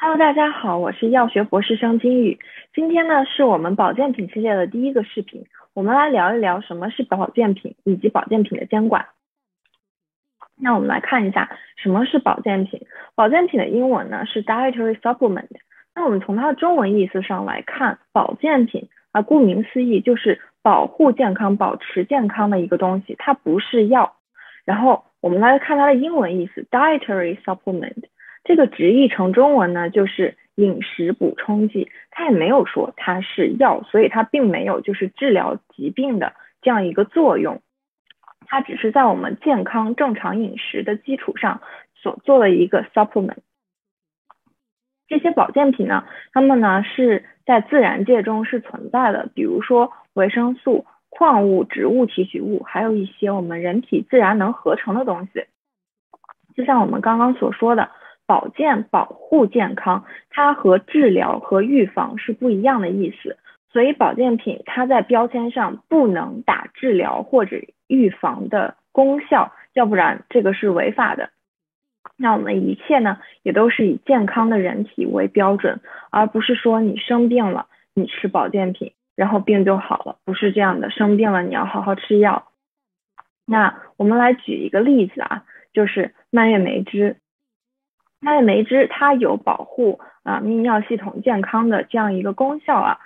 Hello，大家好，我是药学博士生金宇。今天呢是我们保健品系列的第一个视频，我们来聊一聊什么是保健品以及保健品的监管。那我们来看一下什么是保健品。保健品的英文呢是 dietary supplement。那我们从它的中文意思上来看，保健品啊，顾名思义就是保护健康、保持健康的一个东西，它不是药。然后我们来看它的英文意思，dietary supplement。这个直译成中文呢，就是饮食补充剂。它也没有说它是药，所以它并没有就是治疗疾病的这样一个作用。它只是在我们健康正常饮食的基础上所做的一个 supplement。这些保健品呢，它们呢是在自然界中是存在的，比如说维生素、矿物、植物提取物，还有一些我们人体自然能合成的东西。就像我们刚刚所说的。保健保护健康，它和治疗和预防是不一样的意思，所以保健品它在标签上不能打治疗或者预防的功效，要不然这个是违法的。那我们一切呢，也都是以健康的人体为标准，而不是说你生病了，你吃保健品，然后病就好了，不是这样的。生病了你要好好吃药。那我们来举一个例子啊，就是蔓越莓汁。蔓越莓汁它有保护啊泌尿系统健康的这样一个功效啊，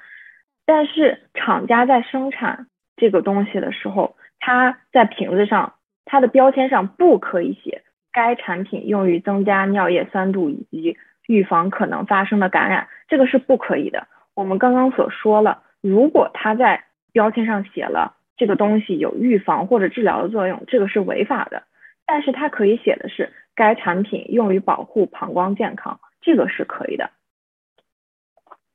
但是厂家在生产这个东西的时候，它在瓶子上它的标签上不可以写该产品用于增加尿液酸度以及预防可能发生的感染，这个是不可以的。我们刚刚所说了，如果它在标签上写了这个东西有预防或者治疗的作用，这个是违法的。但是它可以写的是。该产品用于保护膀胱健康，这个是可以的。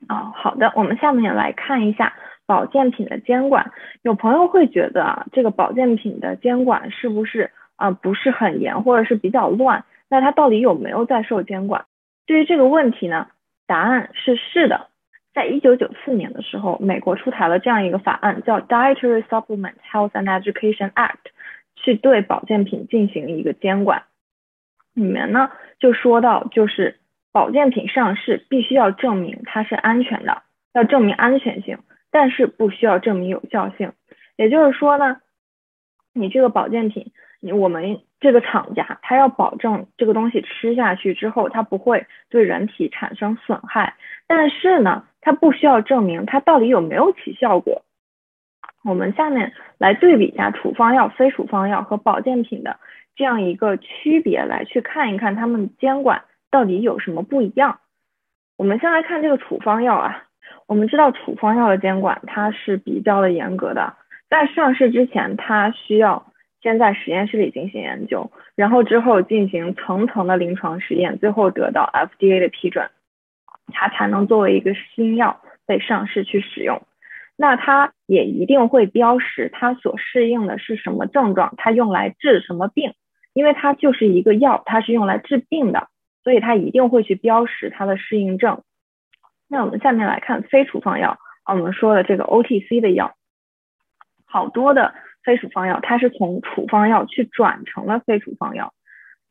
啊，好的，我们下面来看一下保健品的监管。有朋友会觉得啊，这个保健品的监管是不是啊不是很严，或者是比较乱？那它到底有没有在受监管？对于这个问题呢，答案是是的。在一九九四年的时候，美国出台了这样一个法案，叫 Dietary Supplement Health and Education Act，去对保健品进行一个监管。里面呢就说到，就是保健品上市必须要证明它是安全的，要证明安全性，但是不需要证明有效性。也就是说呢，你这个保健品，你我们这个厂家，他要保证这个东西吃下去之后，它不会对人体产生损害，但是呢，它不需要证明它到底有没有起效果。我们下面来对比一下处方药、非处方药和保健品的。这样一个区别来去看一看，他们监管到底有什么不一样？我们先来看这个处方药啊，我们知道处方药的监管它是比较的严格的，在上市之前，它需要先在实验室里进行研究，然后之后进行层层的临床实验，最后得到 FDA 的批准，它才能作为一个新药被上市去使用。那它也一定会标识它所适应的是什么症状，它用来治什么病。因为它就是一个药，它是用来治病的，所以它一定会去标识它的适应症。那我们下面来看非处方药，啊，我们说的这个 OTC 的药，好多的非处方药，它是从处方药去转成了非处方药，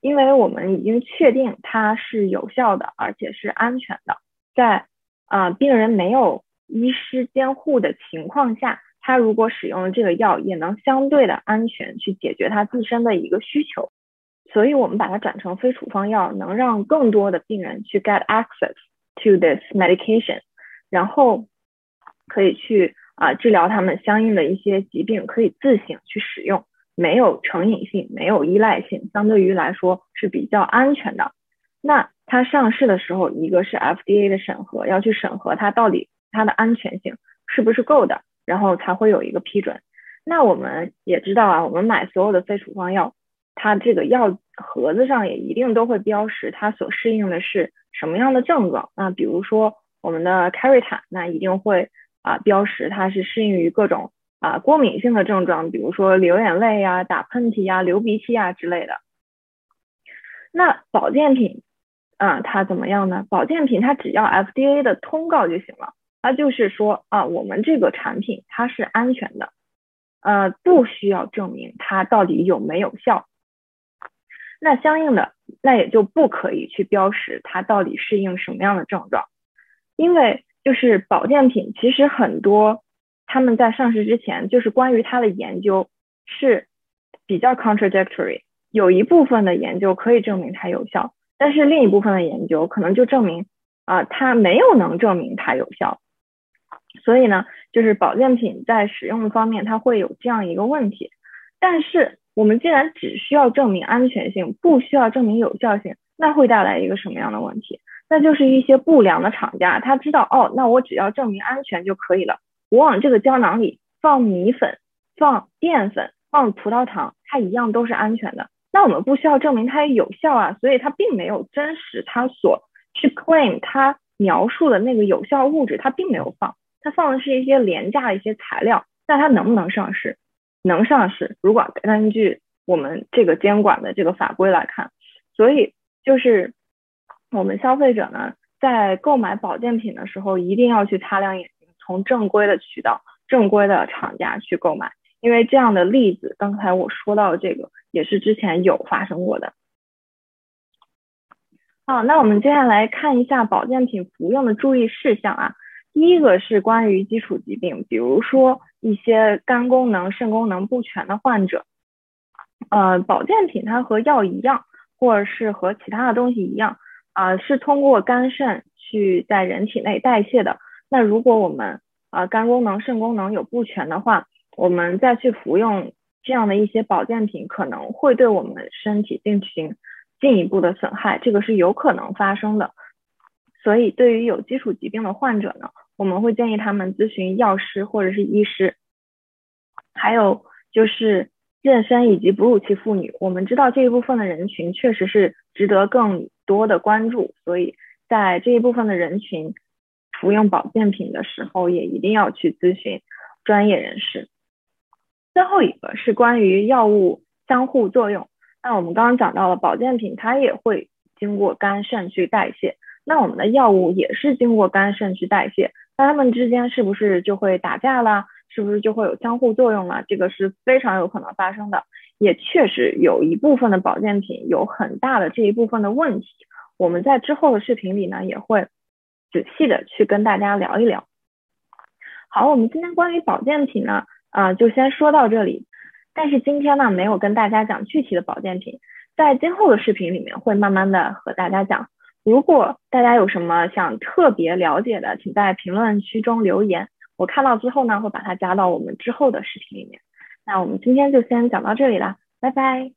因为我们已经确定它是有效的，而且是安全的，在啊病人没有医师监护的情况下，他如果使用了这个药，也能相对的安全去解决他自身的一个需求。所以，我们把它转成非处方药，能让更多的病人去 get access to this medication，然后可以去啊治疗他们相应的一些疾病，可以自行去使用，没有成瘾性，没有依赖性，相对于来说是比较安全的。那它上市的时候，一个是 FDA 的审核，要去审核它到底它的安全性是不是够的，然后才会有一个批准。那我们也知道啊，我们买所有的非处方药。它这个药盒子上也一定都会标识它所适应的是什么样的症状。那比如说我们的开瑞坦，那一定会啊标识它是适应于各种啊过敏性的症状，比如说流眼泪呀、打喷嚏呀、流鼻涕呀之类的。那保健品啊，它怎么样呢？保健品它只要 FDA 的通告就行了，它就是说啊，我们这个产品它是安全的，呃，不需要证明它到底有没有效。那相应的，那也就不可以去标识它到底适应什么样的症状，因为就是保健品，其实很多他们在上市之前，就是关于它的研究是比较 contradictory，有一部分的研究可以证明它有效，但是另一部分的研究可能就证明啊，它没有能证明它有效，所以呢，就是保健品在使用方面，它会有这样一个问题，但是。我们既然只需要证明安全性，不需要证明有效性，那会带来一个什么样的问题？那就是一些不良的厂家，他知道哦，那我只要证明安全就可以了。我往这个胶囊里放米粉、放淀粉、放葡萄糖，它一样都是安全的。那我们不需要证明它有效啊，所以它并没有真实它所去 claim 它描述的那个有效物质，它并没有放，它放的是一些廉价的一些材料。那它能不能上市？能上市，如果根据我们这个监管的这个法规来看，所以就是我们消费者呢，在购买保健品的时候，一定要去擦亮眼睛，从正规的渠道、正规的厂家去购买，因为这样的例子，刚才我说到这个也是之前有发生过的。好，那我们接下来看一下保健品服用的注意事项啊。第一个是关于基础疾病，比如说一些肝功能、肾功能不全的患者，呃，保健品它和药一样，或者是和其他的东西一样，啊，是通过肝肾去在人体内代谢的。那如果我们啊肝功能、肾功能有不全的话，我们再去服用这样的一些保健品，可能会对我们身体进行进一步的损害，这个是有可能发生的。所以，对于有基础疾病的患者呢，我们会建议他们咨询药师或者是医师，还有就是妊娠以及哺乳期妇女。我们知道这一部分的人群确实是值得更多的关注，所以在这一部分的人群服用保健品的时候，也一定要去咨询专业人士。最后一个是关于药物相互作用。那我们刚刚讲到了保健品，它也会经过肝肾去代谢。那我们的药物也是经过肝肾去代谢，那它们之间是不是就会打架了？是不是就会有相互作用了？这个是非常有可能发生的，也确实有一部分的保健品有很大的这一部分的问题。我们在之后的视频里呢，也会仔细的去跟大家聊一聊。好，我们今天关于保健品呢，啊，就先说到这里。但是今天呢，没有跟大家讲具体的保健品，在今后的视频里面会慢慢的和大家讲。如果大家有什么想特别了解的，请在评论区中留言，我看到之后呢，会把它加到我们之后的视频里面。那我们今天就先讲到这里了，拜拜。